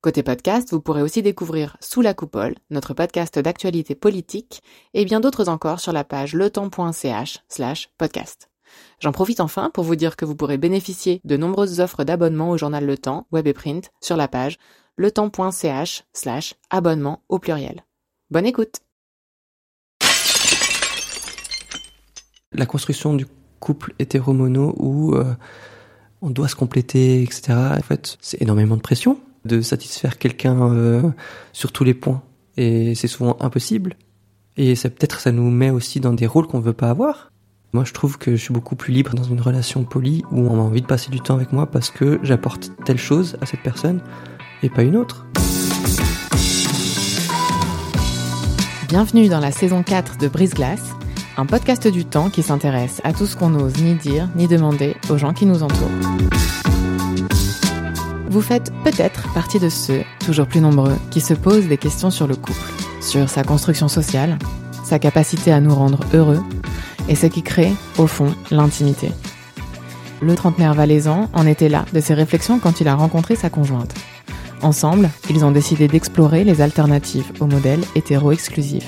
Côté podcast, vous pourrez aussi découvrir Sous la coupole, notre podcast d'actualité politique, et bien d'autres encore sur la page letemps.ch slash podcast. J'en profite enfin pour vous dire que vous pourrez bénéficier de nombreuses offres d'abonnement au journal Le Temps, web et print, sur la page letemps.ch slash abonnement au pluriel. Bonne écoute La construction du couple hétéromono où euh, on doit se compléter, etc. En fait, c'est énormément de pression de satisfaire quelqu'un euh, sur tous les points. Et c'est souvent impossible. Et ça peut-être ça nous met aussi dans des rôles qu'on veut pas avoir. Moi, je trouve que je suis beaucoup plus libre dans une relation polie où on a envie de passer du temps avec moi parce que j'apporte telle chose à cette personne et pas une autre. Bienvenue dans la saison 4 de Brise Glace, un podcast du temps qui s'intéresse à tout ce qu'on n'ose ni dire ni demander aux gens qui nous entourent. Vous faites peut-être partie de ceux, toujours plus nombreux, qui se posent des questions sur le couple, sur sa construction sociale, sa capacité à nous rendre heureux, et ce qui crée, au fond, l'intimité. Le trentenaire valaisan en était là de ses réflexions quand il a rencontré sa conjointe. Ensemble, ils ont décidé d'explorer les alternatives au modèle hétéro-exclusif.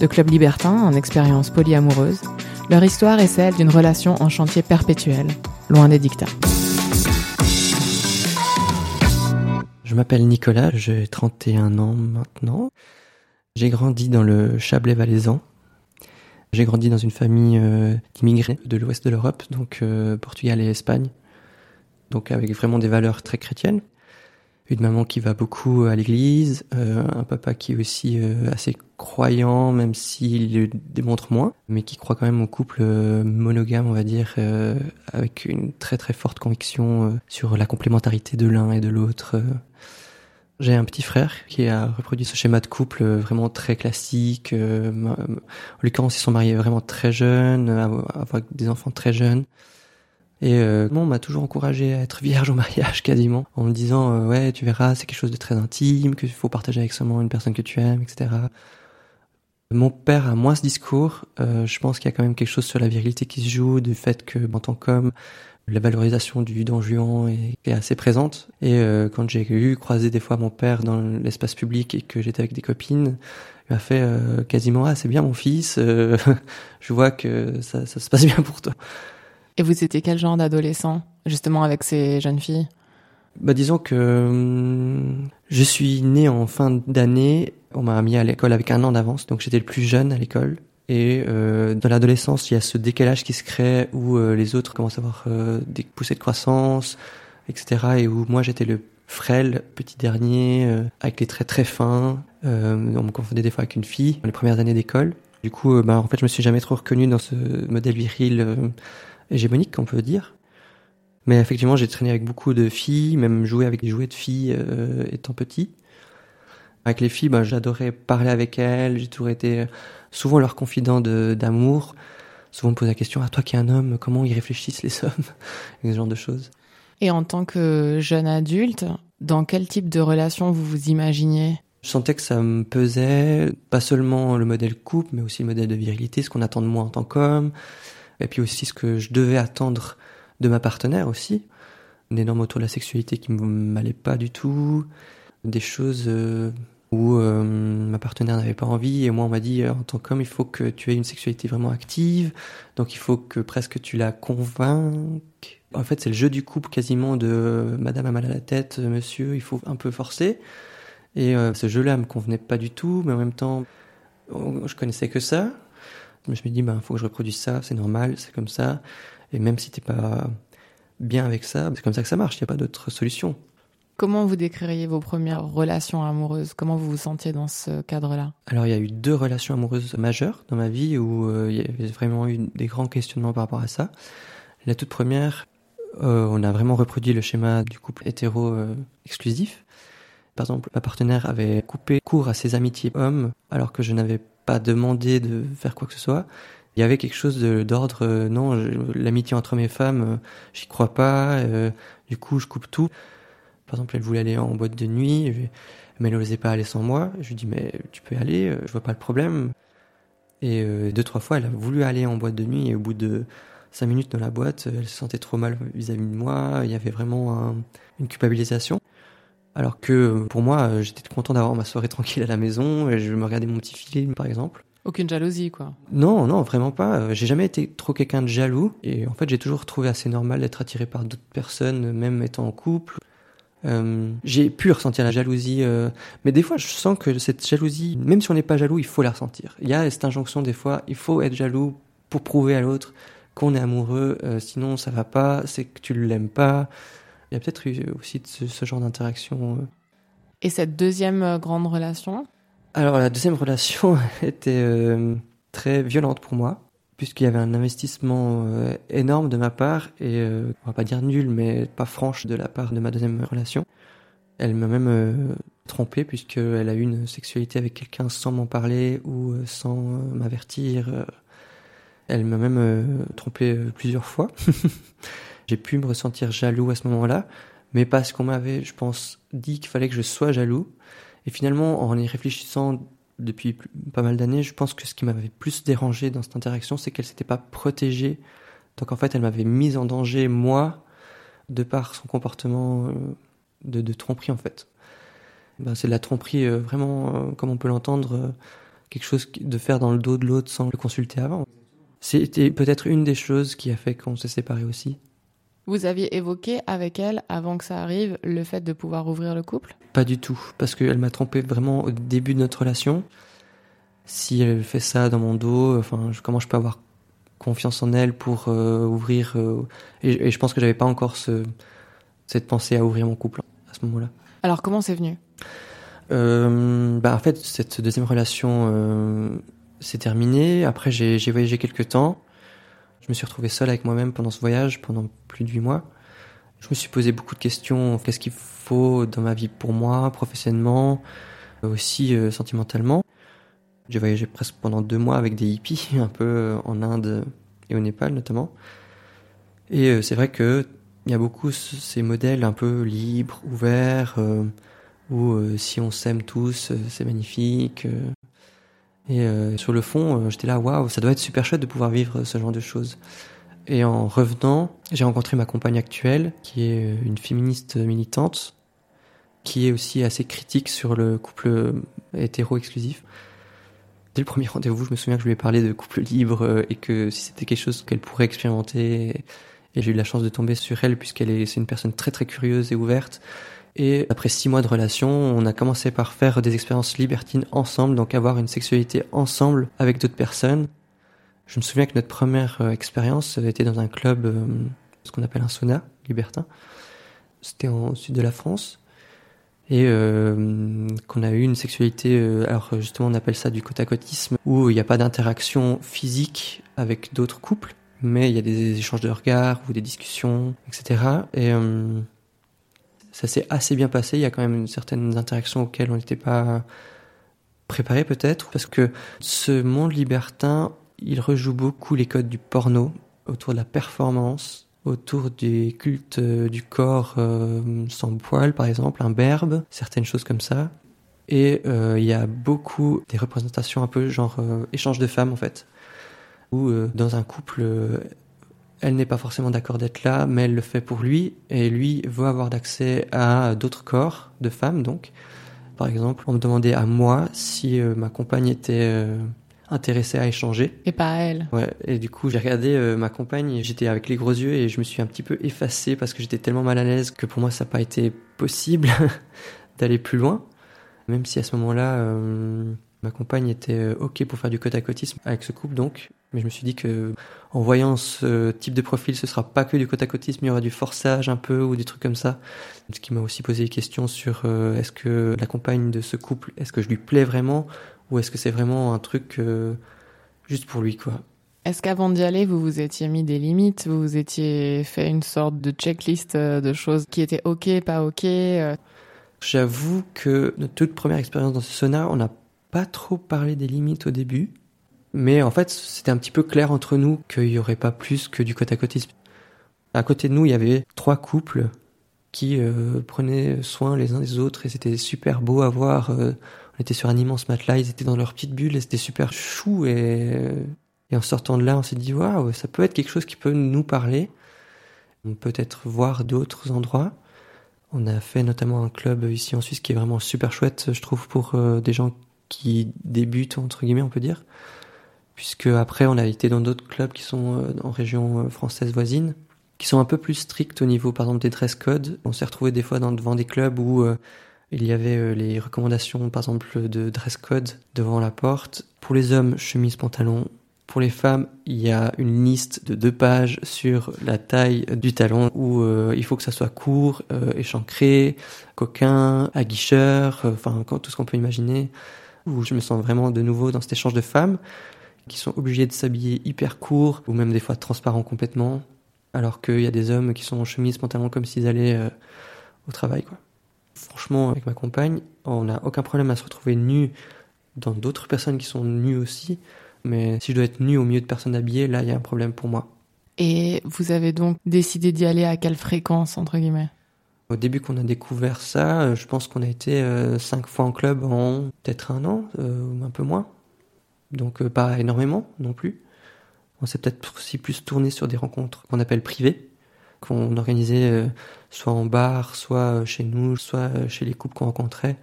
De club libertin en expérience polyamoureuse, leur histoire est celle d'une relation en chantier perpétuel, loin des dictats. Je m'appelle Nicolas, j'ai 31 ans maintenant. J'ai grandi dans le Chablais valaisan. J'ai grandi dans une famille euh, d'immigrés de l'ouest de l'Europe, donc euh, Portugal et Espagne. Donc avec vraiment des valeurs très chrétiennes une maman qui va beaucoup à l'église, euh, un papa qui est aussi euh, assez croyant, même s'il le démontre moins, mais qui croit quand même au couple euh, monogame, on va dire, avec une très très forte conviction sur la complémentarité de l'un et de l'autre. J'ai un petit frère qui a reproduit ce schéma de couple vraiment très classique. en l'occurrence, ils sont mariés vraiment très jeunes, avec des enfants très jeunes. Et euh, on m'a toujours encouragé à être vierge au mariage quasiment, en me disant euh, ouais tu verras c'est quelque chose de très intime, qu'il faut partager avec seulement une personne que tu aimes, etc. Mon père a moins ce discours. Euh, je pense qu'il y a quand même quelque chose sur la virilité qui se joue, du fait que en tant qu'homme, la valorisation du don juan est, est, assez présente. Et euh, quand j'ai eu croisé des fois mon père dans l'espace public et que j'étais avec des copines, il m'a fait euh, quasiment ah c'est bien mon fils, je vois que ça, ça se passe bien pour toi. Et vous étiez quel genre d'adolescent, justement, avec ces jeunes filles? Bah, disons que hum, je suis né en fin d'année. On m'a mis à l'école avec un an d'avance, donc j'étais le plus jeune à l'école. Et euh, dans l'adolescence, il y a ce décalage qui se crée où euh, les autres commencent à avoir euh, des poussées de croissance, etc. Et où moi j'étais le frêle, petit dernier, euh, avec les traits très fins. On me confondait des fois avec une fille dans les premières années d'école. Du coup, bah, en fait, je me suis jamais trop reconnu dans ce modèle viril hégémonique, on peut dire. Mais effectivement, j'ai traîné avec beaucoup de filles, même joué avec des jouets de filles euh, étant petit. Avec les filles, bah, j'adorais parler avec elles, j'ai toujours été souvent leur confident d'amour. Souvent on me pose la question, à ah, toi qui es un homme, comment ils réfléchissent les hommes? Ce genre de choses. Et en tant que jeune adulte, dans quel type de relation vous vous imaginiez? Je sentais que ça me pesait, pas seulement le modèle couple, mais aussi le modèle de virilité, ce qu'on attend de moi en tant qu'homme, et puis aussi ce que je devais attendre de ma partenaire aussi. Des normes autour de la sexualité qui ne m'allaient pas du tout, des choses euh, où euh, ma partenaire n'avait pas envie et moi on m'a dit euh, en tant qu'homme il faut que tu aies une sexualité vraiment active, donc il faut que presque tu la convainques. En fait c'est le jeu du couple quasiment de Madame a mal à la tête, Monsieur il faut un peu forcer. Et ce jeu-là me convenait pas du tout, mais en même temps je connaissais que ça, je me suis dit, ben, faut que je reproduise ça, c'est normal, c'est comme ça. Et même si t'es pas bien avec ça, c'est comme ça que ça marche, il n'y a pas d'autre solution. Comment vous décririez vos premières relations amoureuses? Comment vous vous sentiez dans ce cadre-là? Alors, il y a eu deux relations amoureuses majeures dans ma vie où euh, il y avait vraiment eu des grands questionnements par rapport à ça. La toute première, euh, on a vraiment reproduit le schéma du couple hétéro euh, exclusif. Par exemple, ma partenaire avait coupé court à ses amitiés hommes alors que je n'avais pas demandé de faire quoi que ce soit. Il y avait quelque chose d'ordre, euh, non, l'amitié entre mes femmes, euh, j'y crois pas, du coup je coupe tout. Par exemple, elle voulait aller en boîte de nuit, mais elle n'osait pas aller sans moi. Je lui dis, mais tu peux aller, je vois pas le problème. Et deux, trois fois, elle a voulu aller en boîte de nuit et au bout de cinq minutes dans la boîte, elle se sentait trop mal vis-à-vis de moi. Il y avait vraiment une culpabilisation. Alors que pour moi, j'étais content d'avoir ma soirée tranquille à la maison et je me regardais mon petit film, par exemple. Aucune jalousie, quoi. Non, non, vraiment pas. J'ai jamais été trop quelqu'un de jaloux. Et en fait, j'ai toujours trouvé assez normal d'être attiré par d'autres personnes, même étant en couple. Euh, j'ai pu ressentir la jalousie, euh, mais des fois je sens que cette jalousie, même si on n'est pas jaloux, il faut la ressentir. Il y a cette injonction des fois, il faut être jaloux pour prouver à l'autre qu'on est amoureux, euh, sinon ça va pas, c'est que tu l'aimes pas. Il y a peut-être eu aussi ce, ce genre d'interaction. Et cette deuxième grande relation? Alors la deuxième relation était très violente pour moi puisqu'il y avait un investissement euh, énorme de ma part et euh, on va pas dire nul mais pas franche de la part de ma deuxième relation. Elle m'a même euh, trompé puisqu'elle a eu une sexualité avec quelqu'un sans m'en parler ou sans m'avertir. Elle m'a même trompé plusieurs fois. J'ai pu me ressentir jaloux à ce moment-là, mais parce qu'on m'avait, je pense, dit qu'il fallait que je sois jaloux. Et finalement, en y réfléchissant depuis pas mal d'années, je pense que ce qui m'avait plus dérangé dans cette interaction, c'est qu'elle s'était pas protégée. Donc en fait, elle m'avait mise en danger, moi, de par son comportement euh, de, tromperie, en fait. Ben, c'est de la tromperie, euh, vraiment, euh, comme on peut l'entendre, quelque chose de faire dans le dos de l'autre sans le consulter avant. C'était peut-être une des choses qui a fait qu'on s'est séparés aussi. Vous aviez évoqué avec elle, avant que ça arrive, le fait de pouvoir ouvrir le couple? Pas du tout, parce qu'elle m'a trompé vraiment au début de notre relation. Si elle fait ça dans mon dos, enfin, comment je peux avoir confiance en elle pour euh, ouvrir euh, et, je pense que j'avais pas encore ce, cette pensée à ouvrir mon couple à ce moment-là. Alors comment c'est venu? Euh, bah en fait cette deuxième relation s'est terminée. Après j'ai voyagé quelques temps. Je me suis retrouvé seul avec moi-même pendant ce voyage, pendant plus de huit mois. Je me suis posé beaucoup de questions. Qu'est-ce qu'il faut dans ma vie pour moi, professionnellement, aussi euh, sentimentalement. J'ai voyagé presque pendant deux mois avec des hippies, un peu euh, en Inde et au Népal notamment. Et euh, c'est vrai que il y a beaucoup ces modèles un peu libres, ouverts, où si on s'aime tous, c'est magnifique. Et euh, sur le fond, euh, j'étais là, waouh, ça doit être super chouette de pouvoir vivre ce genre de choses. Et en revenant, j'ai rencontré ma compagne actuelle, qui est euh, une féministe militante, qui est aussi assez critique sur le couple hétéro-exclusif. Dès le premier rendez-vous, je me souviens que je lui ai parlé de couple libre et que si c'était quelque chose qu'elle pourrait expérimenter, et j'ai eu la chance de tomber sur elle puisqu'elle est, c'est une personne très très curieuse et ouverte. Et après six mois de relation, on a commencé par faire des expériences libertines ensemble, donc avoir une sexualité ensemble avec d'autres personnes. Je me souviens que notre première euh, expérience était dans un club, euh, ce qu'on appelle un sauna libertin. C'était au sud de la France. Et euh, qu'on a eu une sexualité, alors justement on appelle ça du côte à côtisme, où il n'y a pas d'interaction physique avec d'autres couples, mais il y a des échanges de regards ou des discussions, etc. Et ça s'est assez bien passé. Il y a quand même une certaine interaction auxquelles on n'était pas préparé peut-être, parce que ce monde libertin, il rejoue beaucoup les codes du porno autour de la performance, autour des cultes euh, du corps euh, sans poil, par exemple, un berbe, certaines choses comme ça. Et euh, il y a beaucoup des représentations un peu genre échange de femmes en fait, où dans un couple elle n'est pas forcément d'accord d'être là, mais elle le fait pour lui, et lui veut avoir d'accès à d'autres corps de femmes, donc. Par exemple, on me demandait à moi si euh, ma compagne était euh, intéressée à échanger. Et pas à elle. Ouais, et du coup, j'ai regardé euh, ma compagne, j'étais avec les gros yeux, et je me suis un petit peu effacé parce que j'étais tellement mal à l'aise que pour moi, ça n'a pas été possible d'aller plus loin. Même si à ce moment-là, Ma compagne était euh, ok pour faire du côte à côtisme avec ce couple donc, mais je me suis dit que en voyant ce type de profil, ce sera pas que du côte à côtisme, il y aura du forçage un peu ou des trucs comme ça. Ce qui m'a aussi posé des questions sur euh, est-ce que la compagne de ce couple, est-ce que je lui plais vraiment ou est-ce que c'est vraiment un truc euh, juste pour lui quoi. Est-ce qu'avant d'y aller, vous vous étiez mis des limites, vous vous étiez fait une sorte de checklist de choses qui étaient ok, pas ok J'avoue que notre toute première expérience dans ce sauna, on a pas trop parlé des limites au début. Mais en fait, c'était un petit peu clair entre nous qu'il n'y aurait pas plus que du côte à côte. À côté de nous, il y avait trois couples qui euh, prenaient soin les uns des autres et c'était super beau à voir. Euh, on était sur un immense matelas, ils étaient dans leur petite bulle et c'était super chou et, et en sortant de là, on s'est dit waouh, ça peut être quelque chose qui peut nous parler. On peut être voir d'autres endroits. On a fait notamment un club ici en Suisse qui est vraiment super chouette, je trouve, pour euh, des gens qui débutent entre guillemets, on peut dire. Puisque après, on a été dans d'autres clubs qui sont en région française voisine qui sont un peu plus stricts au niveau, par exemple, des dress codes. On s'est retrouvé des fois devant des clubs où euh, il y avait euh, les recommandations, par exemple, de dress code devant la porte. Pour les hommes, chemise, pantalon. Pour les femmes, il y a une liste de deux pages sur la taille du talon où euh, il faut que ça soit court, échancré, coquin, aguicheur, enfin tout ce qu'on peut imaginer. Où je me sens vraiment de nouveau dans cet échange de femmes qui sont obligées de s'habiller hyper court ou même des fois transparent complètement alors qu'il y a des hommes qui sont en chemise, pantalon comme s'ils allaient euh, au travail. Quoi. Franchement, avec ma compagne, on n'a aucun problème à se retrouver nu dans d'autres personnes qui sont nues aussi, mais si je dois être nu au milieu de personnes habillées, là, il y a un problème pour moi. Et vous avez donc décidé d'y aller à quelle fréquence, entre guillemets? Au début qu'on a découvert ça, euh, je pense qu'on a été euh, cinq fois en club en peut-être un an, ou un peu moins. Donc pas énormément non plus. On s'est peut-être aussi plus tourné sur des rencontres qu'on appelle privées, qu'on organisait euh, soit en bar, soit euh, chez nous, soit euh, chez les couples qu'on rencontrait,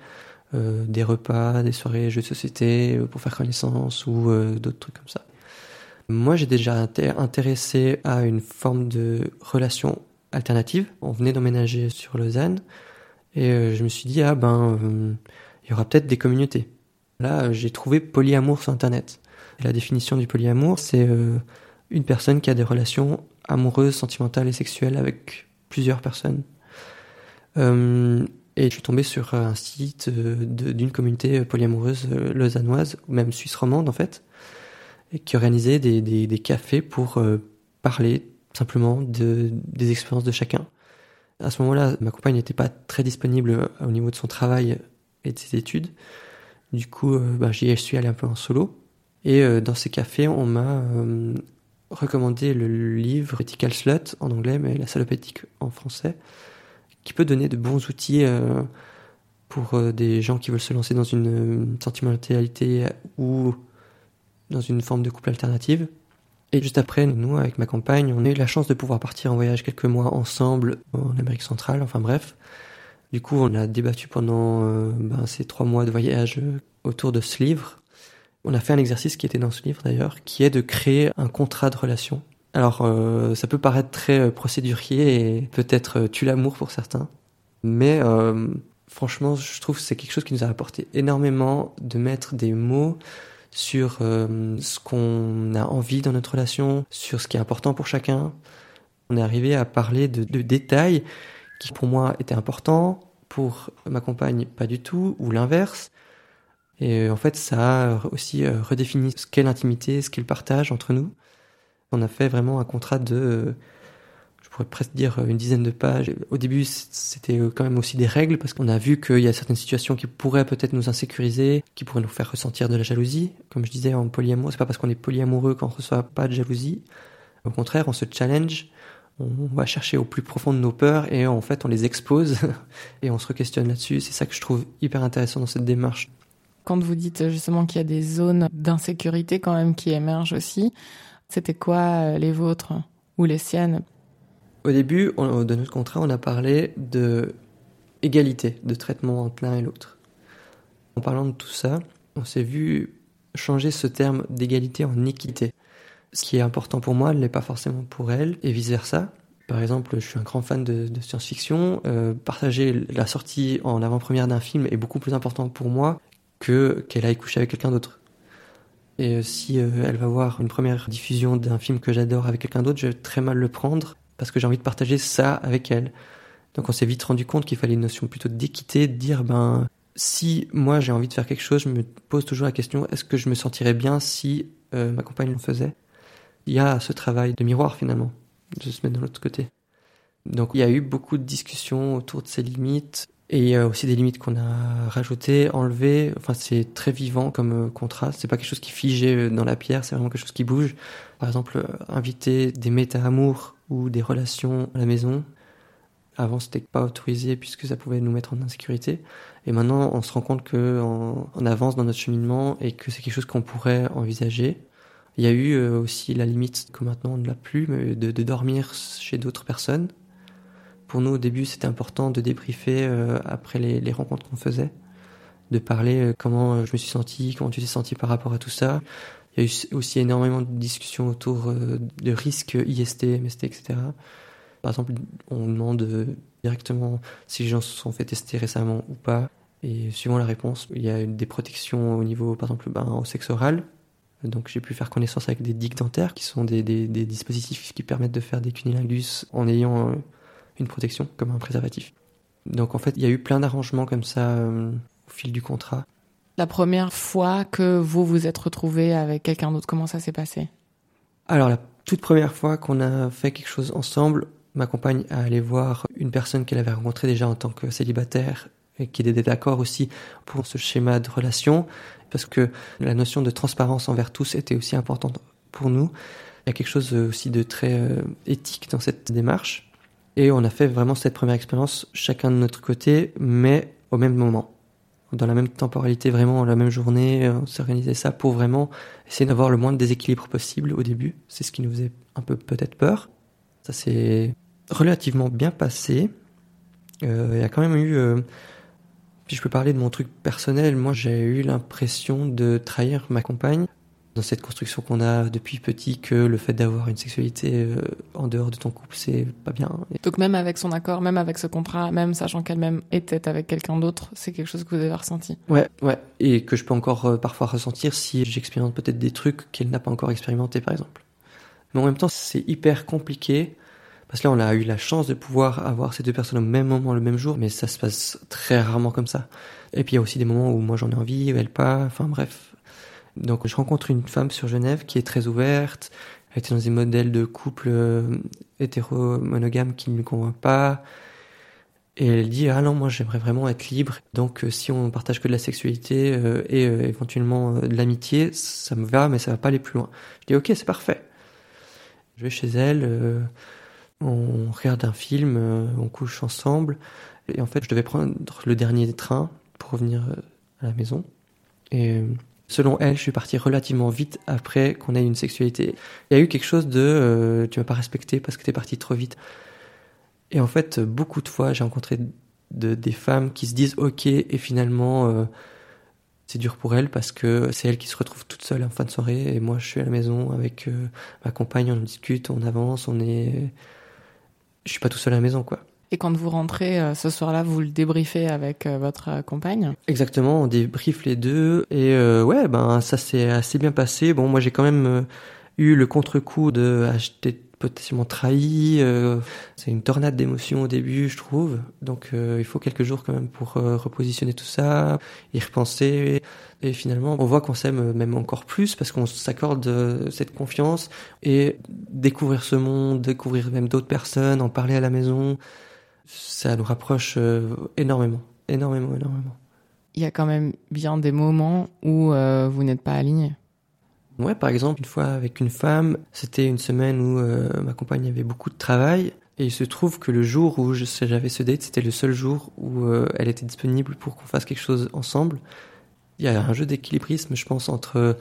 des repas, des soirées jeux de société pour faire connaissance ou d'autres trucs comme ça. Moi, j'ai déjà été intéressé à une forme de relation alternative. On venait d'emménager sur Lausanne et je me suis dit, ah ben, il y aura peut-être des communautés. Là, j'ai trouvé polyamour sur Internet. La définition du polyamour, c'est euh, une personne qui a des relations amoureuses, sentimentales et sexuelles avec plusieurs personnes. Euh, et je suis tombé sur un site euh, d'une communauté polyamoureuse lausannoise, ou même suisse romande en fait, qui organisait des, cafés pour parler simplement de, des expériences de chacun. À ce moment-là, ma compagne n'était pas très disponible au niveau de son travail et de ses études. Du coup, bah, j'y suis allé un peu en solo. Et euh, dans ces cafés, on m'a euh, recommandé le livre Ethical Slut en anglais, mais la salopétique en français, qui peut donner de bons outils euh, pour des gens qui veulent se lancer dans une sentimentalité ou dans une forme de couple alternative. Et juste après, nous, avec ma compagne, on a eu la chance de pouvoir partir en voyage quelques mois ensemble en Amérique centrale, enfin bref. Du coup, on a débattu pendant ben, ces trois mois de voyage autour de ce livre. On a fait un exercice qui était dans ce livre d'ailleurs, qui est de créer un contrat de relation. Alors euh, ça peut paraître très euh, procédurier et peut-être euh, tue l'amour pour certains, mais franchement je trouve que c'est quelque chose qui nous a apporté énormément de mettre des mots sur ce qu'on a envie dans notre relation, sur ce qui est important pour chacun. On est arrivé à parler de, de détails qui pour moi étaient importants, pour ma compagne pas du tout, ou l'inverse. Et euh, en fait, ça a aussi euh, redéfini ce qu'est l'intimité, ce qu'est le partage entre nous. On a fait vraiment un contrat de, euh, pourrais presque dire une dizaine de pages. Au début, c'était quand même aussi des règles parce qu'on a vu qu'il y a certaines situations qui pourraient peut-être nous insécuriser, qui pourraient nous faire ressentir de la jalousie. Comme je disais en polyamour, c'est pas parce qu'on est polyamoureux qu'on reçoit pas de jalousie. Au contraire, on se challenge, on va chercher au plus profond de nos peurs et en fait on les expose et on se questionne là-dessus. C'est ça que je trouve hyper intéressant dans cette démarche. Quand vous dites justement qu'il y a des zones d'insécurité quand même qui émergent aussi, c'était quoi euh, les vôtres ou les siennes? Au début de notre contrat, on a parlé de égalité de traitement entre l'un et l'autre. En parlant de tout ça, on s'est vu changer ce terme d'égalité en équité. Ce qui est important pour moi ne l'est pas forcément pour elle, et vice-versa. Par exemple, je suis un grand fan de, science-fiction. Euh, partager la sortie en avant-première d'un film est beaucoup plus important pour moi que qu'elle aille coucher avec quelqu'un d'autre. Et euh, si euh, elle va voir une première diffusion d'un film que j'adore avec quelqu'un d'autre, je vais très mal le prendre parce que j'ai envie de partager ça avec elle. Donc on s'est vite rendu compte qu'il fallait une notion plutôt d'équité, de dire ben si moi j'ai envie de faire quelque chose, je me pose toujours la question est-ce que je me sentirais bien si euh, ma compagne le faisait? Il y a ce travail de miroir finalement, de se mettre de l'autre côté. Donc il y a eu beaucoup de discussions autour de ces limites Et il y a aussi des limites qu'on a rajoutées, enlevées. Enfin, c'est très vivant comme contrat. C'est pas quelque chose qui figé dans la pierre, c'est vraiment quelque chose qui bouge. Par exemple, inviter des méta-amours ou des relations à la maison. Avant, c'était pas autorisé puisque ça pouvait nous mettre en insécurité. Et maintenant, on se rend compte qu'on on avance dans notre cheminement et que c'est quelque chose qu'on pourrait envisager. Il y a eu euh, aussi la limite que maintenant on ne l'a plus, mais de, dormir chez d'autres personnes. Pour nous, au début, c'était important de débriefer euh, après les, les rencontres qu'on faisait, de parler euh, comment je me suis senti, comment tu t'es senti par rapport à tout ça. Il y a eu aussi énormément de discussions autour de risques IST, MST, etc. Par exemple, on demande directement si les gens se sont fait tester récemment ou pas. Et suivant la réponse, il y a des protections au niveau, par exemple, ben, au sexe oral, donc j'ai pu faire connaissance avec des digues dentaires, qui sont des, dispositifs qui permettent de faire des cunilingus en ayant euh, une protection, comme un préservatif. Donc en fait, il y a eu plein d'arrangements comme ça euh, au fil du contrat. La première fois que vous vous êtes retrouvé avec quelqu'un d'autre, comment ça s'est passé? Alors la toute première fois qu'on a fait quelque chose ensemble, ma compagne a allé voir une personne qu'elle avait rencontrée déjà en tant que célibataire et qui était d'accord aussi pour ce schéma de relation parce que la notion de transparence envers tous était aussi importante pour nous. Il y a quelque chose aussi de très euh, éthique dans cette démarche. Et on a fait vraiment cette première expérience chacun de notre côté, mais au même moment. Dans la même temporalité, vraiment la même journée, on s'organisait ça pour vraiment essayer d'avoir le moins de déséquilibre possible au début. C'est ce qui nous faisait un peu peut-être peur. Ça s'est relativement bien passé. Euh, il y a quand même eu euh, puis je peux parler de mon truc personnel. Moi, j'ai eu l'impression de trahir ma compagne dans cette construction qu'on a depuis petit que le fait d'avoir une sexualité euh, en dehors de ton couple, c'est pas bien. Donc même avec son accord, même avec ce contrat, même sachant qu'elle-même était avec quelqu'un d'autre, c'est quelque chose que vous avez ressenti? Ouais, ouais. Et que je peux encore euh, parfois ressentir si j'expérimente peut-être des trucs qu'elle n'a pas encore expérimenté, par exemple. Mais en même temps, c'est hyper compliqué parce que là, on a eu la chance de pouvoir avoir ces deux personnes au même moment, le même jour, mais ça se passe très rarement comme ça. Et puis il y a aussi des moments où moi j'en ai envie, elle pas, enfin bref. Donc je rencontre une femme sur Genève qui est très ouverte, elle était dans des modèles de couple euh, hétéro-monogame qui ne me convainc pas. Et elle dit ah non moi j'aimerais vraiment être libre donc euh, si on partage que de la sexualité euh, et éventuellement de l'amitié ça me va mais ça va pas aller plus loin. Je dis ok c'est parfait. Je vais chez elle on regarde un film, on couche ensemble. Et en fait, je devais prendre le dernier train pour revenir à la maison. Et selon elle, je suis parti relativement vite après qu'on ait une sexualité. Il y a eu quelque chose de tu m'as pas respecté parce que t'es parti trop vite. Et en fait, beaucoup de fois, j'ai rencontré de, des femmes qui se disent ok et finalement c'est dur pour elles parce que c'est elles qui se retrouvent toutes seules en fin de soirée et moi je suis à la maison avec ma compagne, on discute, on avance, on est je suis pas tout seul à la maison, quoi. Et quand vous rentrez euh, ce soir-là, vous le débriefez avec euh, votre euh, compagne Exactement, on débriefe les deux et ouais, ben ça s'est assez bien passé. Bon, moi j'ai quand même eu le contre-coup de acheter potentiellement trahi. C'est une tornade d'émotions au début, je trouve. Donc il faut quelques jours quand même pour repositionner tout ça, y repenser. Et finalement, on voit qu'on s'aime même encore plus parce qu'on s'accorde cette confiance et découvrir ce monde, découvrir même d'autres personnes, en parler à la maison, ça nous rapproche énormément, énormément, énormément. Il y a quand même bien des moments où vous n'êtes pas aligné. Ouais, par exemple, une fois avec une femme, c'était une semaine où euh, ma compagne avait beaucoup de travail. Et il se trouve que le jour où j'avais ce date, c'était le seul jour où euh, elle était disponible pour qu'on fasse quelque chose ensemble. Il y a un jeu d'équilibrisme, je pense, entre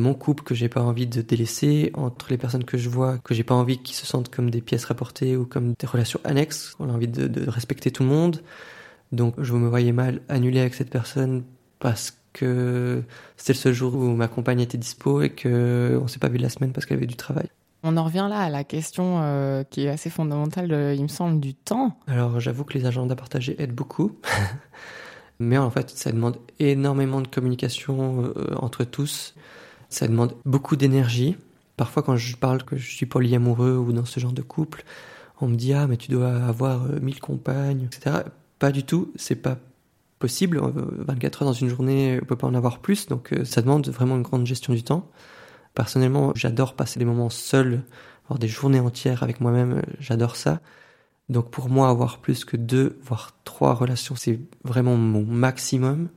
mon couple que j'ai pas envie de délaisser, entre les personnes que je vois que j'ai pas envie qu'ils se sentent comme des pièces rapportées ou comme des relations annexes. On a envie de, de respecter tout le monde. Donc je me voyais mal annuler avec cette personne parce que c'était le seul jour où ma compagne était dispo et que on s'est pas vu la semaine parce qu'elle avait du travail. On en revient là à la question euh, qui est assez fondamentale, il me semble, du temps. Alors j'avoue que les agendas partagés aident beaucoup, mais en fait ça demande énormément de communication euh, entre tous. Ça demande beaucoup d'énergie. Parfois quand je parle que je suis polyamoureux ou dans ce genre de couple, on me dit ah mais tu dois avoir euh, mille compagnes, etc. Pas du tout, c'est pas possible. 24 euh, heures dans une journée, on peut pas en avoir plus, donc euh, ça demande vraiment une grande gestion du temps. Personnellement, j'adore passer des moments seuls, avoir des journées entières avec moi-même, j'adore ça. Donc pour moi, avoir plus que deux, voire trois relations, c'est vraiment mon maximum.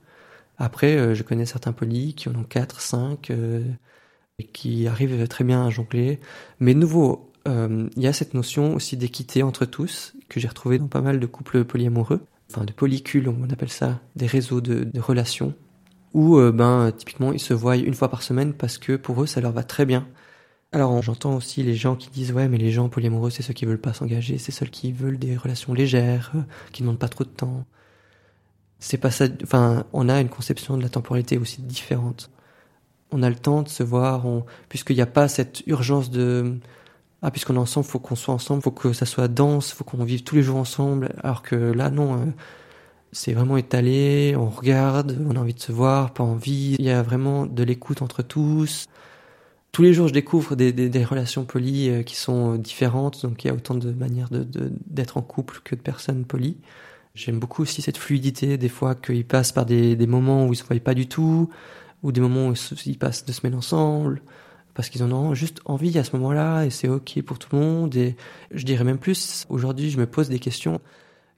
Après, euh, je connais certains polis qui en ont quatre, cinq, euh, et qui arrivent très bien à jongler. Mais de nouveau, euh, il y a cette notion aussi d'équité entre tous, que j'ai retrouvé dans pas mal de couples polyamoureux, enfin de polycules, on appelle ça, des réseaux de, de relations, où ben typiquement ils se voient une fois par semaine parce que pour eux ça leur va très bien. Alors j'entends aussi les gens qui disent ouais mais les gens polyamoureux c'est ceux qui veulent pas s'engager, c'est ceux qui veulent des relations légères, qui ne demandent pas trop de temps c'est pas ça. Enfin, on a une conception de la temporalité aussi différente. On a le temps de se voir, on, puisqu'il n'y a pas cette urgence de ah puisqu'on est ensemble, faut qu'on soit ensemble, faut que ça soit dense, faut qu'on vive tous les jours ensemble. Alors que là, non, euh, c'est vraiment étalé. On regarde, on a envie de se voir, pas envie. Il y a vraiment de l'écoute entre tous. Tous les jours, je découvre des, des, des relations polies euh, qui sont différentes. Donc, il y a autant de manières de, d'être en couple que de personnes polies. J'aime beaucoup aussi cette fluidité, des fois qu'ils passent par des, des, moments où ils se voient pas du tout, ou des moments où ils passent deux semaines ensemble, parce qu'ils en ont juste envie à ce moment-là, et c'est ok pour tout le monde. Et je dirais même plus, aujourd'hui, je me pose des questions.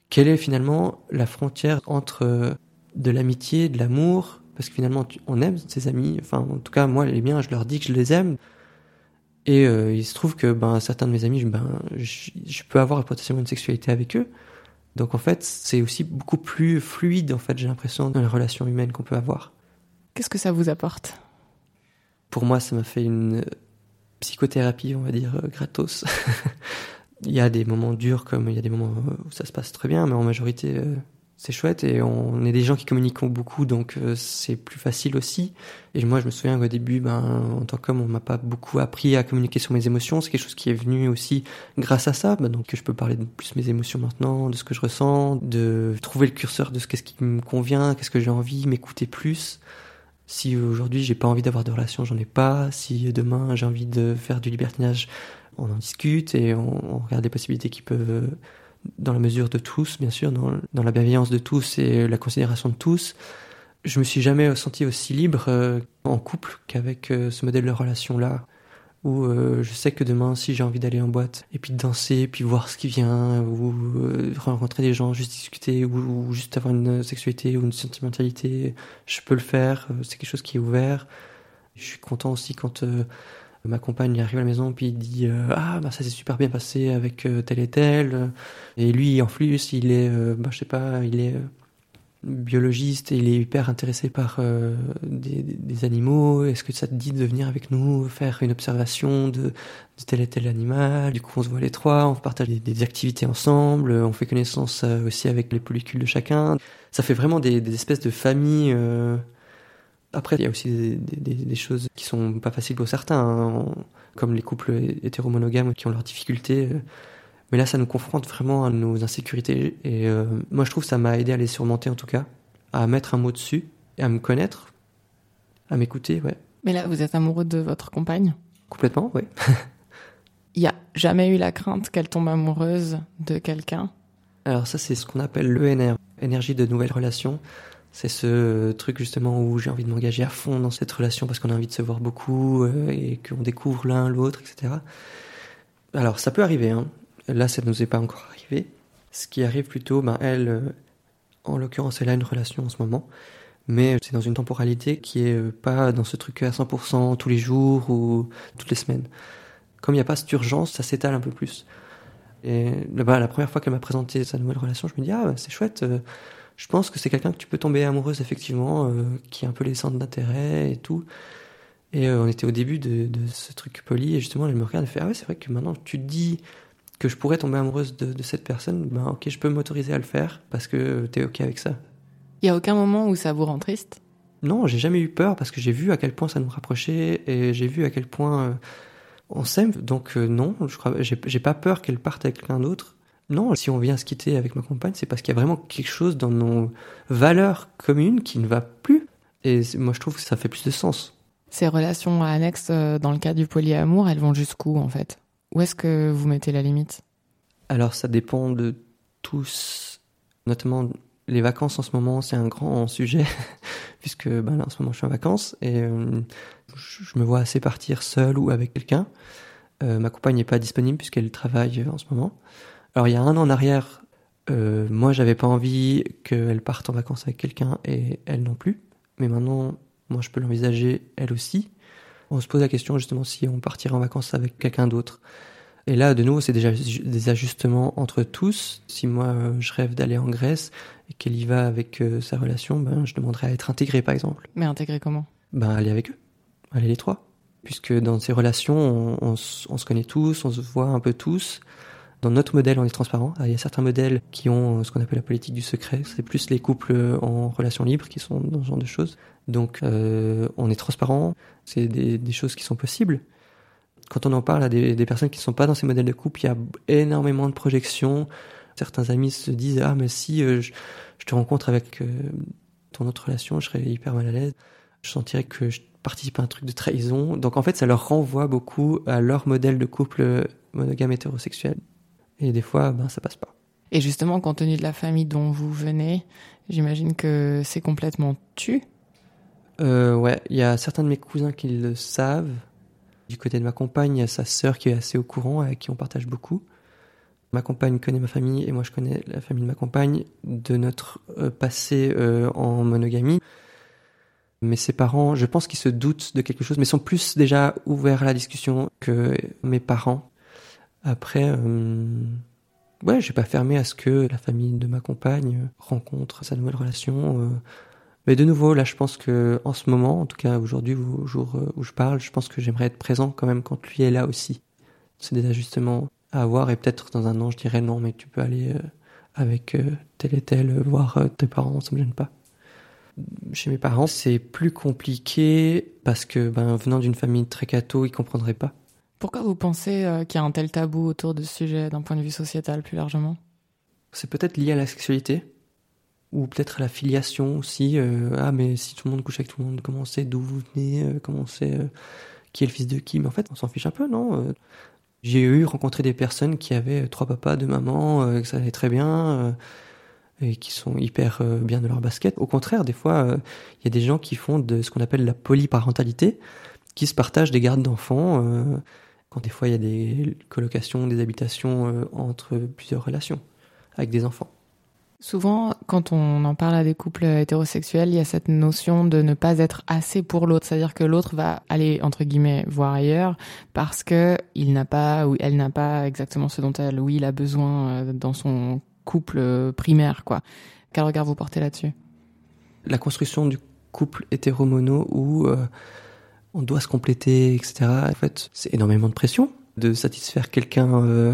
Quelle est finalement la frontière entre euh, de l'amitié, de l'amour? Parce que finalement, on aime ses amis. Enfin, en tout cas, moi, les miens, je leur dis que je les aime. Et euh, il se trouve que ben, certains de mes amis, ben, je, je peux avoir potentiellement une sexualité avec eux. Donc en fait, c'est aussi beaucoup plus fluide, en fait, j'ai l'impression, dans les relations humaines qu'on peut avoir. Qu'est-ce que ça vous apporte? Pour moi, ça m'a fait une psychothérapie, on va dire, euh, gratos. il y a des moments durs comme il y a des moments où ça se passe très bien, mais en majorité, euh, c'est chouette et on est des gens qui communiquent beaucoup donc euh, c'est plus facile aussi. Et moi je me souviens qu'au début ben en tant qu'homme on m'a pas beaucoup appris à communiquer sur mes émotions. C'est quelque chose qui est venu aussi grâce à ça. Ben, donc je peux parler de plus mes émotions maintenant de ce que je ressens de trouver le curseur de ce qu'est-ce qui me convient qu'est-ce que j'ai envie m'écouter plus. Si aujourd'hui j'ai pas envie d'avoir de relation j'en ai pas. Si demain j'ai envie de faire du libertinage on en discute et on, regarde les possibilités qui peuvent dans la mesure de tous, bien sûr, dans, dans, la bienveillance de tous et la considération de tous. Je me suis jamais senti aussi libre euh, en couple qu'avec euh, ce modèle de relation-là, où euh, je sais que demain, si j'ai envie d'aller en boîte et puis de danser, puis voir ce qui vient, ou rencontrer des gens, juste discuter, ou, ou, juste avoir une sexualité ou une sentimentalité, je peux le faire. c'est quelque chose qui est ouvert. Je suis content aussi quand ma compagne arrive à la maison puis il dit euh, ah bah ça s'est super bien passé avec euh, tel et tel. Et lui en plus il est euh, bah je sais pas il est biologiste et il est hyper intéressé par des, animaux. Est-ce que ça te dit de venir avec nous faire une observation de, tel et tel animal? Du coup on se voit les trois on partage des, activités ensemble on fait connaissance aussi avec les polycules de chacun. Ça fait vraiment des espèces de familles après, il y a aussi des, des, des, choses qui sont pas faciles pour certains, hein, comme les couples hétéromonogames qui ont leurs difficultés. Mais là, ça nous confronte vraiment à nos insécurités. Et euh, moi, je trouve que ça m'a aidé à les surmonter, en tout cas, à mettre un mot dessus et à me connaître, à m'écouter, ouais. Mais là, vous êtes amoureux de votre compagne? Complètement, oui. Il n'y a jamais eu la crainte qu'elle tombe amoureuse de quelqu'un? Alors ça, c'est ce qu'on appelle l'ENR, énergie de nouvelles relations. C'est ce truc justement où j'ai envie de m'engager à fond dans cette relation parce qu'on a envie de se voir beaucoup euh, et qu'on découvre l'un l'autre, etc. Alors ça peut arriver, hein. là ça ne nous est pas encore arrivé. Ce qui arrive plutôt, ben, elle, euh, en l'occurrence, elle a une relation en ce moment, mais c'est dans une temporalité qui est euh, pas dans ce truc à 100% tous les jours ou toutes les semaines. Comme il n'y a pas cette urgence, ça s'étale un peu plus. Et bah, la première fois qu'elle m'a présenté sa nouvelle relation, je me dis ah c'est chouette je pense que c'est quelqu'un que tu peux tomber amoureuse effectivement, euh, qui a un peu les centres d'intérêt et tout. Et euh, on était au début de, de, ce truc poli et justement elle me regarde et fait ah ouais c'est vrai que maintenant tu dis que je pourrais tomber amoureuse de, de cette personne, ben ok je peux m'autoriser à le faire parce que t'es ok avec ça. Il y a aucun moment où ça vous rend triste? Non, j'ai jamais eu peur parce que j'ai vu à quel point ça nous rapprochait et j'ai vu à quel point euh, on s'aime. Donc non, je crois j'ai pas peur qu'elle parte avec quelqu'un d'autre. Non, si on vient se quitter avec ma compagne, c'est parce qu'il y a vraiment quelque chose dans nos valeurs communes qui ne va plus. Et moi, je trouve que ça fait plus de sens. Ces relations annexes, euh, dans le cas du polyamour, elles vont jusqu'où, en fait? Où est-ce que vous mettez la limite? Alors, ça dépend de tous. Notamment, les vacances en ce moment, c'est un grand sujet, puisque ben là, en ce moment, je suis en vacances et euh, je me vois assez partir seul ou avec quelqu'un. Euh, ma compagne n'est pas disponible puisqu'elle travaille en ce moment. Alors il y a un an en arrière, euh, moi j'avais pas envie qu'elle parte en vacances avec quelqu'un et elle non plus. Mais maintenant, moi je peux l'envisager elle aussi. On se pose la question justement si on partirait en vacances avec quelqu'un d'autre. Et là, de nouveau, c'est déjà des ajustements entre tous. Si moi, je rêve d'aller en Grèce et qu'elle y va avec euh, sa relation, ben, je demanderais à être intégré, par exemple. Mais intégré comment? Ben, aller avec eux. Aller les trois. Puisque dans ces relations, on, on, on, se connaît tous, on se voit un peu tous. Dans notre modèle, on est transparent. Il y a certains modèles qui ont ce qu'on appelle la politique du secret. C'est plus les couples en relation libre qui sont dans ce genre de choses. Donc, euh, on est transparent. C'est des, choses qui sont possibles quand on en parle à des, personnes qui ne sont pas dans ces modèles de couple, il y a énormément de projections. Certains amis se disent ah mais si euh, je, te rencontre avec euh, ton autre relation, je serais hyper mal à l'aise. Je sentirais que je participe à un truc de trahison. Donc en fait, ça leur renvoie beaucoup à leur modèle de couple monogame hétérosexuel. Et des fois, ben ça passe pas. Et justement, compte tenu de la famille dont vous venez, j'imagine que c'est complètement tu. Euh, ouais, il y a certains de mes cousins qui le savent. Du côté de ma compagne, il y a sa sœur qui est assez au courant, avec qui on partage beaucoup. Ma compagne connaît ma famille et moi je connais la famille de ma compagne de notre euh, passé euh, en monogamie. Mais ses parents, je pense qu'ils se doutent de quelque chose, mais sont plus déjà ouverts à la discussion que mes parents. Après, euh, ouais, j'ai pas fermé à ce que la famille de ma compagne rencontre sa nouvelle relation. Euh, mais de nouveau, là, je pense que en ce moment, en tout cas aujourd'hui, au jour où je parle, je pense que j'aimerais être présent quand même quand lui est là aussi. C'est des ajustements à avoir et peut-être dans un an, je dirais non, mais tu peux aller euh, avec euh, tel et tel euh, voir tes parents, ça me gêne pas. Chez mes parents, c'est plus compliqué parce que, ben, venant d'une famille très catho, ils comprendraient pas. Pourquoi vous pensez qu'il y a un tel tabou autour de ce sujet d'un point de vue sociétal plus largement? C'est peut-être lié à la sexualité ou peut-être à la filiation aussi. Euh, ah, mais si tout le monde couche avec tout le monde, comment on sait d'où vous venez, euh, comment on sait euh, qui est le fils de qui? Mais en fait, on s'en fiche un peu, non J'ai eu rencontré des personnes qui avaient trois papas, deux mamans, que ça allait très bien, et qui sont hyper bien de leur basket. Au contraire, des fois, il y a des gens qui font de ce qu'on appelle la polyparentalité, qui se partagent des gardes d'enfants. Quand des fois, il y a des colocations, des habitations entre plusieurs relations avec des enfants. Souvent, quand on en parle à des couples hétérosexuels, il y a cette notion de ne pas être assez pour l'autre, c'est-à-dire que l'autre va aller entre guillemets voir ailleurs parce que il n'a pas ou elle n'a pas exactement ce dont elle ou il a besoin euh, dans son couple primaire, quoi. Quel regard vous portez là-dessus? La construction du couple hétéromono où euh, on doit se compléter, etc. En fait, c'est énormément de pression de satisfaire quelqu'un euh,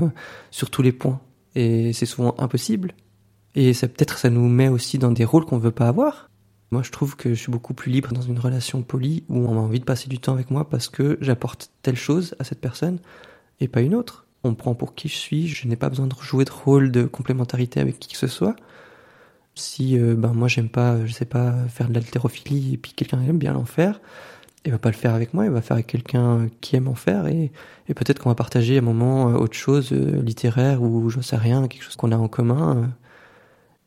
sur tous les points, et c'est souvent impossible. Et ça peut-être ça nous met aussi dans des rôles qu'on veut pas avoir. Moi, je trouve que je suis beaucoup plus libre dans une relation polie où on a envie de passer du temps avec moi parce que j'apporte telle chose à cette personne et pas une autre. On me prend pour qui je suis, je n'ai pas besoin de jouer de rôle de complémentarité avec qui que ce soit. Si euh, ben moi j'aime pas, je sais pas faire de l'haltérophilie et puis quelqu'un aime bien l'en faire, il va pas le faire avec moi, il va faire avec quelqu'un qui aime en faire et, et peut-être qu'on va partager un moment euh, autre chose euh, littéraire ou je sais rien, quelque chose qu'on a en commun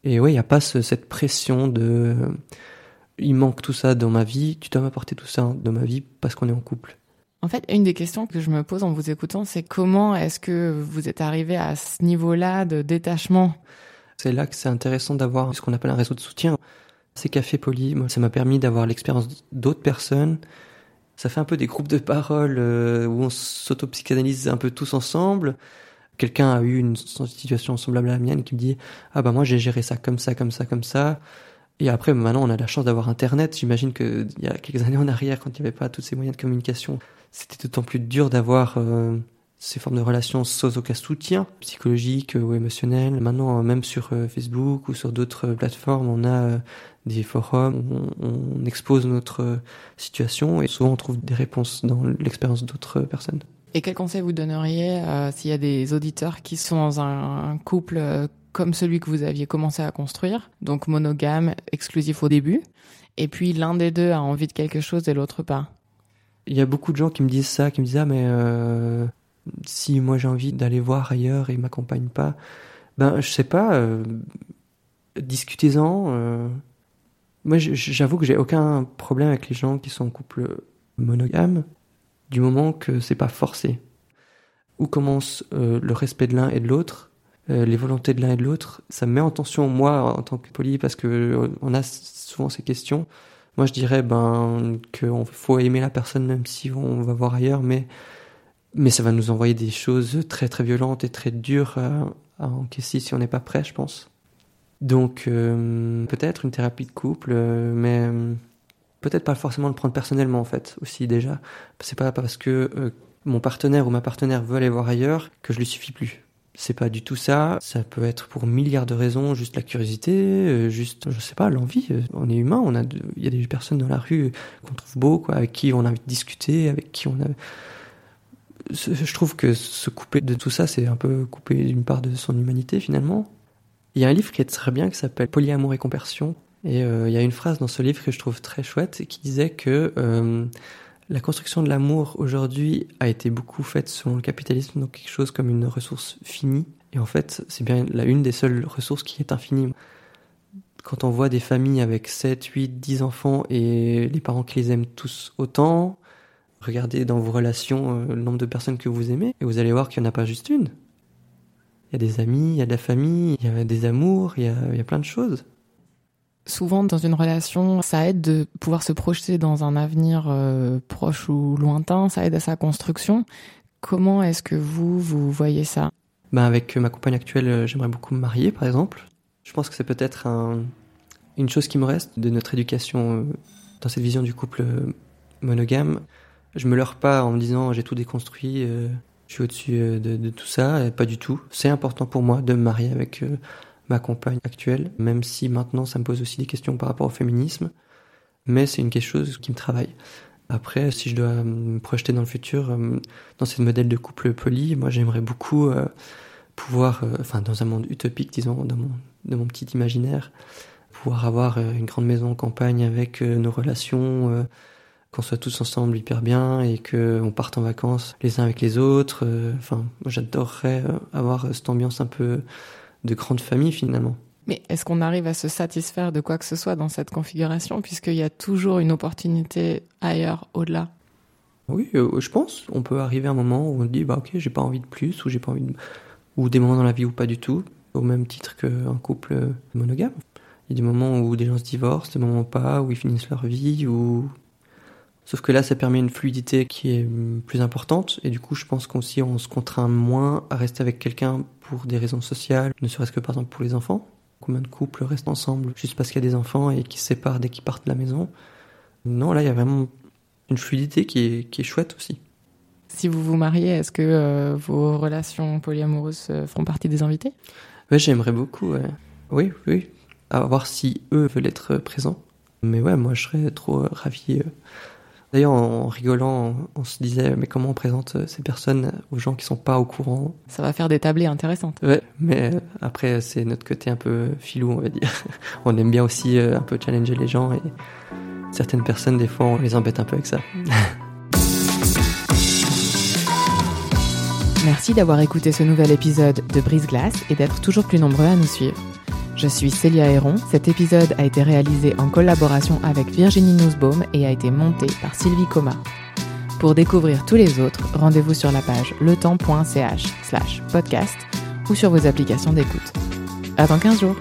et ouais, il n'y a pas ce, cette pression de il manque tout ça dans ma vie, tu dois m'apporter tout ça dans ma vie parce qu'on est en couple. En fait, une des questions que je me pose en vous écoutant, c'est comment est-ce que vous êtes arrivé à ce niveau-là de détachement? C'est là que c'est intéressant d'avoir ce qu'on appelle un réseau de soutien. Ces cafés polis, moi, ça m'a permis d'avoir l'expérience d'autres personnes. Ça fait un peu des groupes de parole euh, où on s'auto-psychanalyse un peu tous ensemble. Quelqu'un a eu une situation semblable à la mienne qui me dit ah bah moi j'ai géré ça comme ça comme ça comme ça et après maintenant on a la chance d'avoir internet. J'imagine que il y a quelques années en arrière quand il n'y avait pas tous ces moyens de communication c'était d'autant plus dur d'avoir euh, ces formes de relations sans aucun soutien psychologique ou émotionnel maintenant même sur euh, Facebook ou sur d'autres plateformes on a euh, des forums où on, on expose notre situation et souvent on trouve des réponses dans l'expérience d'autres personnes. Et quel conseil vous donneriez euh, s'il y a des auditeurs qui sont dans un, un couple euh, comme celui que vous aviez commencé à construire, donc monogame, exclusif au début, et puis l'un des deux a envie de quelque chose et l'autre pas? Il y a beaucoup de gens qui me disent ça, qui me disent ah mais euh, si moi j'ai envie d'aller voir ailleurs et ils m'accompagnent pas, ben je sais pas, euh, discutez-en. Euh. Moi j'avoue que j'ai aucun problème avec les gens qui sont en couple monogame du moment que c'est pas forcé. Où commence euh, le respect de l'un et de l'autre les volontés de l'un et de l'autre. Ça me met en tension moi en tant que poli parce que on a souvent ces questions. Moi, je dirais ben qu'il faut aimer la personne même si on va voir ailleurs, mais mais ça va nous envoyer des choses très très violentes et très dures à, encaisser si on n'est pas prêt, je pense. Donc euh, peut-être une thérapie de couple, mais peut-être pas forcément le prendre personnellement en fait aussi déjà. C'est pas parce que mon partenaire ou ma partenaire veut aller voir ailleurs que je lui suffis plus. C'est pas du tout ça. Ça peut être pour milliards de raisons, juste la curiosité, euh, juste, je sais pas, l'envie. Euh, on est humain, on a, il y a des personnes dans la rue qu'on trouve beaux, quoi, avec qui on a envie de discuter, avec qui on a. Je trouve que se couper de tout ça, c'est un peu couper d'une part de son humanité finalement. Il y a un livre qui est très bien qui s'appelle Polyamour et compersion. Et euh, il y a une phrase dans ce livre que je trouve très chouette qui disait que la construction de l'amour aujourd'hui a été beaucoup faite selon le capitalisme, donc quelque chose comme une ressource finie. Et en fait, c'est bien la une des seules ressources qui est infinie. Quand on voit des familles avec 7, 8, 10 enfants et les parents qui les aiment tous autant, regardez dans vos relations euh, le nombre de personnes que vous aimez et vous allez voir qu'il n'y en a pas juste une. Il y a des amis, il y a de la famille, il y a des amours, il y a, il y a plein de choses. Souvent, dans une relation, ça aide de pouvoir se projeter dans un avenir euh, proche ou lointain, ça aide à sa construction. Comment est-ce que vous, vous voyez ça? Ben Avec ma compagne actuelle, euh, j'aimerais beaucoup me marier, par exemple. Je pense que c'est peut-être un, une chose qui me reste de notre éducation dans cette vision du couple monogame. Je me leurre pas en me disant j'ai tout déconstruit, je suis au-dessus de, de, tout ça, pas du tout. C'est important pour moi de me marier avec ma compagne actuelle, même si maintenant ça me pose aussi des questions par rapport au féminisme, mais c'est une quelque chose qui me travaille. Après, si je dois me projeter dans le futur, euh, dans ce modèle de couple poli, moi j'aimerais beaucoup euh, pouvoir, euh, enfin dans un monde utopique, disons, dans mon, dans mon petit imaginaire, pouvoir avoir une grande maison en campagne avec nos relations, qu'on soit tous ensemble hyper bien et qu'on parte en vacances les uns avec les autres. Enfin, j'adorerais avoir cette ambiance un peu de grande famille finalement. Mais est-ce qu'on arrive à se satisfaire de quoi que ce soit dans cette configuration, puisqu'il y a toujours une opportunité ailleurs, au-delà? Oui, euh, je pense. On peut arriver à un moment où on dit, bah ok, j'ai pas envie de plus, ou j'ai pas envie de... ou des moments dans la vie où pas du tout, au même titre qu'un couple monogame. Il y a des moments où des gens se divorcent, des moments pas, où ils finissent leur vie, ou Sauf que là, ça permet une fluidité qui est plus importante, et du coup, je pense qu'aussi on se contraint moins à rester avec quelqu'un pour des raisons sociales, ne serait-ce que par exemple pour les enfants. Combien de couples restent ensemble juste parce qu'il y a des enfants et qui se séparent dès qu'ils partent de la maison Non, là, il y a vraiment une fluidité qui est, qui est chouette aussi. Si vous vous mariez, est-ce que euh, vos relations polyamoureuses euh, feront partie des invités? Oui, j'aimerais beaucoup. Oui, oui. À voir si eux veulent être présents. Mais ouais, moi, je serais trop euh, ravi D'ailleurs, en rigolant, on se disait, mais comment on présente euh, ces personnes aux gens qui sont pas au courant? Ça va faire des tablées intéressantes. Ouais, mais euh, après, c'est notre côté un peu filou, on va dire. On aime bien aussi euh, un peu challenger les gens et certaines personnes, des fois, on les embête un peu avec ça. Merci d'avoir écouté ce nouvel épisode de Brise Glace et d'être toujours plus nombreux à nous suivre. Je suis Célia Héron. Cet épisode a été réalisé en collaboration avec Virginie Nussbaum et a été monté par Sylvie Coma. Pour découvrir tous les autres, rendez-vous sur la page letemps.ch slash podcast ou sur vos applications d'écoute. À dans 15 jours!